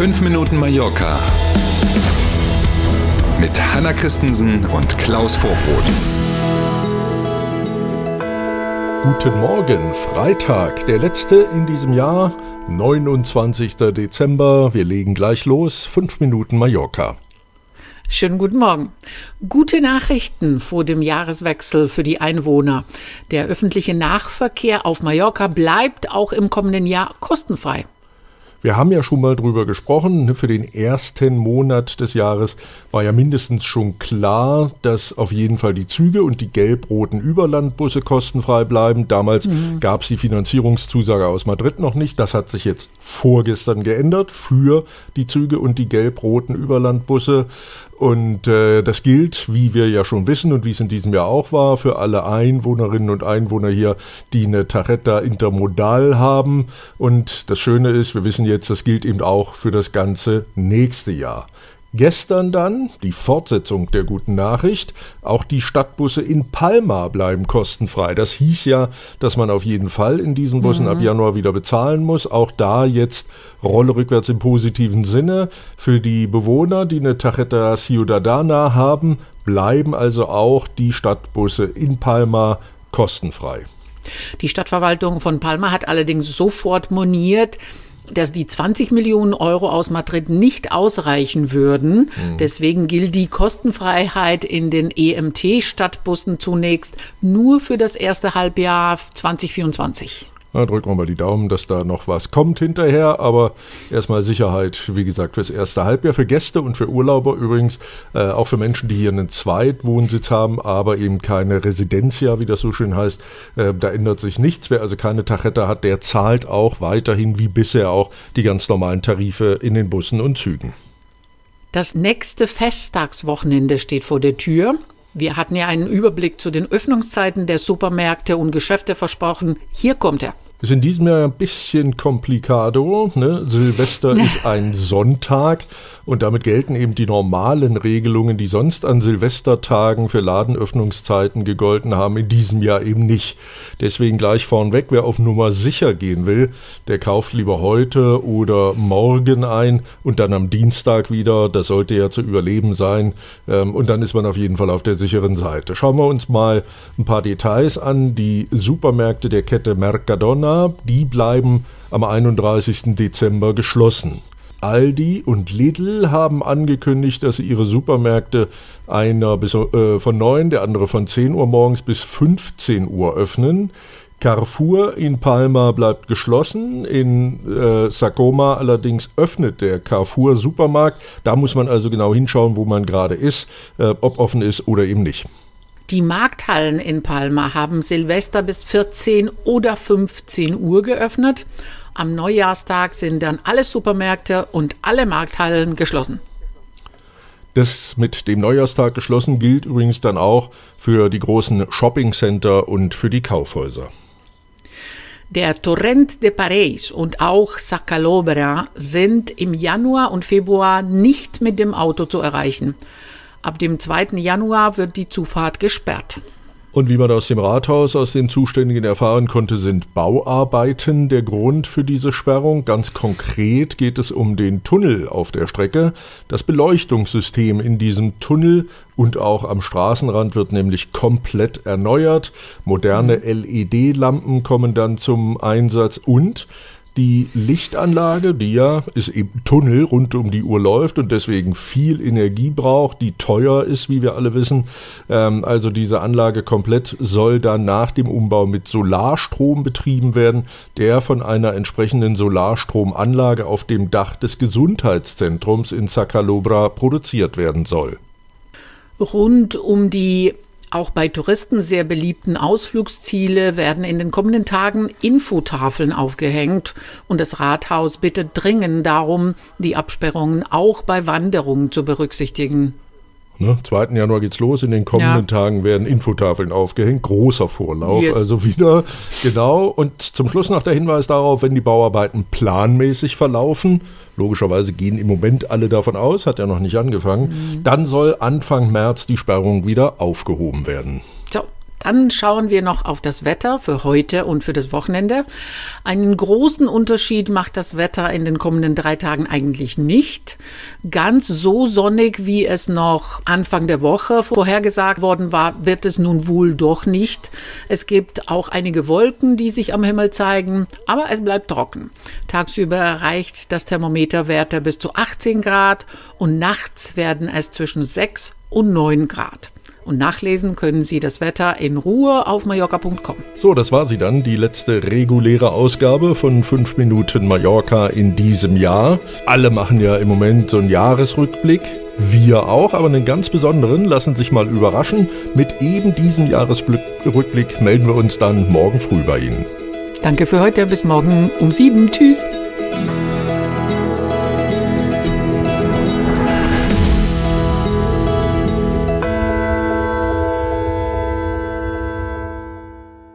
5 Minuten Mallorca mit Hanna Christensen und Klaus Vorbrot. Guten Morgen, Freitag, der letzte in diesem Jahr, 29. Dezember. Wir legen gleich los. 5 Minuten Mallorca. Schönen guten Morgen. Gute Nachrichten vor dem Jahreswechsel für die Einwohner. Der öffentliche Nahverkehr auf Mallorca bleibt auch im kommenden Jahr kostenfrei. Wir haben ja schon mal drüber gesprochen. Ne, für den ersten Monat des Jahres war ja mindestens schon klar, dass auf jeden Fall die Züge und die gelb-roten Überlandbusse kostenfrei bleiben. Damals mhm. gab es die Finanzierungszusage aus Madrid noch nicht. Das hat sich jetzt vorgestern geändert für die Züge und die gelb-roten Überlandbusse. Und äh, das gilt, wie wir ja schon wissen und wie es in diesem Jahr auch war, für alle Einwohnerinnen und Einwohner hier, die eine Taretta intermodal haben. Und das Schöne ist, wir wissen jetzt, das gilt eben auch für das ganze nächste Jahr. Gestern dann die Fortsetzung der guten Nachricht. Auch die Stadtbusse in Palma bleiben kostenfrei. Das hieß ja, dass man auf jeden Fall in diesen Bussen mhm. ab Januar wieder bezahlen muss. Auch da jetzt Rolle rückwärts im positiven Sinne. Für die Bewohner, die eine Tarjeta Ciudadana haben, bleiben also auch die Stadtbusse in Palma kostenfrei. Die Stadtverwaltung von Palma hat allerdings sofort moniert, dass die 20 Millionen Euro aus Madrid nicht ausreichen würden. Mhm. Deswegen gilt die Kostenfreiheit in den EMT-Stadtbussen zunächst nur für das erste Halbjahr 2024. Na, drücken wir mal die Daumen, dass da noch was kommt hinterher. Aber erstmal Sicherheit, wie gesagt, fürs erste Halbjahr, für Gäste und für Urlauber übrigens, äh, auch für Menschen, die hier einen Zweitwohnsitz haben, aber eben keine Residencia, wie das so schön heißt. Äh, da ändert sich nichts. Wer also keine Tachetta hat, der zahlt auch weiterhin wie bisher auch die ganz normalen Tarife in den Bussen und Zügen. Das nächste Festtagswochenende steht vor der Tür. Wir hatten ja einen Überblick zu den Öffnungszeiten der Supermärkte und Geschäfte versprochen. Hier kommt er. Ist in diesem Jahr ein bisschen komplikado. Ne? Silvester ist ein Sonntag und damit gelten eben die normalen Regelungen, die sonst an Silvestertagen für Ladenöffnungszeiten gegolten haben, in diesem Jahr eben nicht. Deswegen gleich vornweg, wer auf Nummer sicher gehen will, der kauft lieber heute oder morgen ein und dann am Dienstag wieder. Das sollte ja zu überleben sein. Ähm, und dann ist man auf jeden Fall auf der sicheren Seite. Schauen wir uns mal ein paar Details an. Die Supermärkte der Kette Mercadona, die bleiben am 31. Dezember geschlossen. Aldi und Lidl haben angekündigt, dass sie ihre Supermärkte einer bis, äh, von 9, der andere von 10 Uhr morgens bis 15 Uhr öffnen. Carrefour in Palma bleibt geschlossen. In äh, Sacoma allerdings öffnet der Carrefour Supermarkt. Da muss man also genau hinschauen, wo man gerade ist, äh, ob offen ist oder eben nicht. Die Markthallen in Palma haben Silvester bis 14 oder 15 Uhr geöffnet. Am Neujahrstag sind dann alle Supermärkte und alle Markthallen geschlossen. Das mit dem Neujahrstag geschlossen gilt übrigens dann auch für die großen Shoppingcenter und für die Kaufhäuser. Der Torrent de Pareis und auch Sacalobra sind im Januar und Februar nicht mit dem Auto zu erreichen. Ab dem 2. Januar wird die Zufahrt gesperrt. Und wie man aus dem Rathaus, aus den Zuständigen erfahren konnte, sind Bauarbeiten der Grund für diese Sperrung. Ganz konkret geht es um den Tunnel auf der Strecke. Das Beleuchtungssystem in diesem Tunnel und auch am Straßenrand wird nämlich komplett erneuert. Moderne. LED-Lampen kommen dann zum Einsatz und die Lichtanlage, die ja ist eben Tunnel rund um die Uhr läuft und deswegen viel Energie braucht, die teuer ist, wie wir alle wissen. Ähm, also diese Anlage komplett soll dann nach dem Umbau mit Solarstrom betrieben werden, der von einer entsprechenden Solarstromanlage auf dem Dach des Gesundheitszentrums in Sacalobra produziert werden soll. Rund um die auch bei Touristen sehr beliebten Ausflugsziele werden in den kommenden Tagen Infotafeln aufgehängt und das Rathaus bittet dringend darum, die Absperrungen auch bei Wanderungen zu berücksichtigen. Ne? 2. Januar geht's los. In den kommenden ja. Tagen werden Infotafeln aufgehängt. Großer Vorlauf. Yes. Also wieder, genau. Und zum Schluss noch der Hinweis darauf, wenn die Bauarbeiten planmäßig verlaufen, logischerweise gehen im Moment alle davon aus, hat ja noch nicht angefangen, mhm. dann soll Anfang März die Sperrung wieder aufgehoben werden. So, Dann schauen wir noch auf das Wetter für heute und für das Wochenende. Einen großen Unterschied macht das Wetter in den kommenden drei Tagen eigentlich nicht. Ganz so sonnig, wie es noch Anfang der Woche vorhergesagt worden war, wird es nun wohl doch nicht. Es gibt auch einige Wolken, die sich am Himmel zeigen, aber es bleibt trocken. Tagsüber erreicht das Thermometer Werte bis zu 18 Grad und nachts werden es zwischen 6 und 9 Grad. Und nachlesen können Sie das Wetter in Ruhe auf mallorca.com. So, das war sie dann, die letzte reguläre Ausgabe von 5 Minuten Mallorca in diesem Jahr. Alle machen ja im Moment so einen Jahresrückblick. Wir auch, aber einen ganz besonderen. Lassen sich mal überraschen. Mit eben diesem Jahresrückblick melden wir uns dann morgen früh bei Ihnen. Danke für heute. Bis morgen um sieben. Tschüss.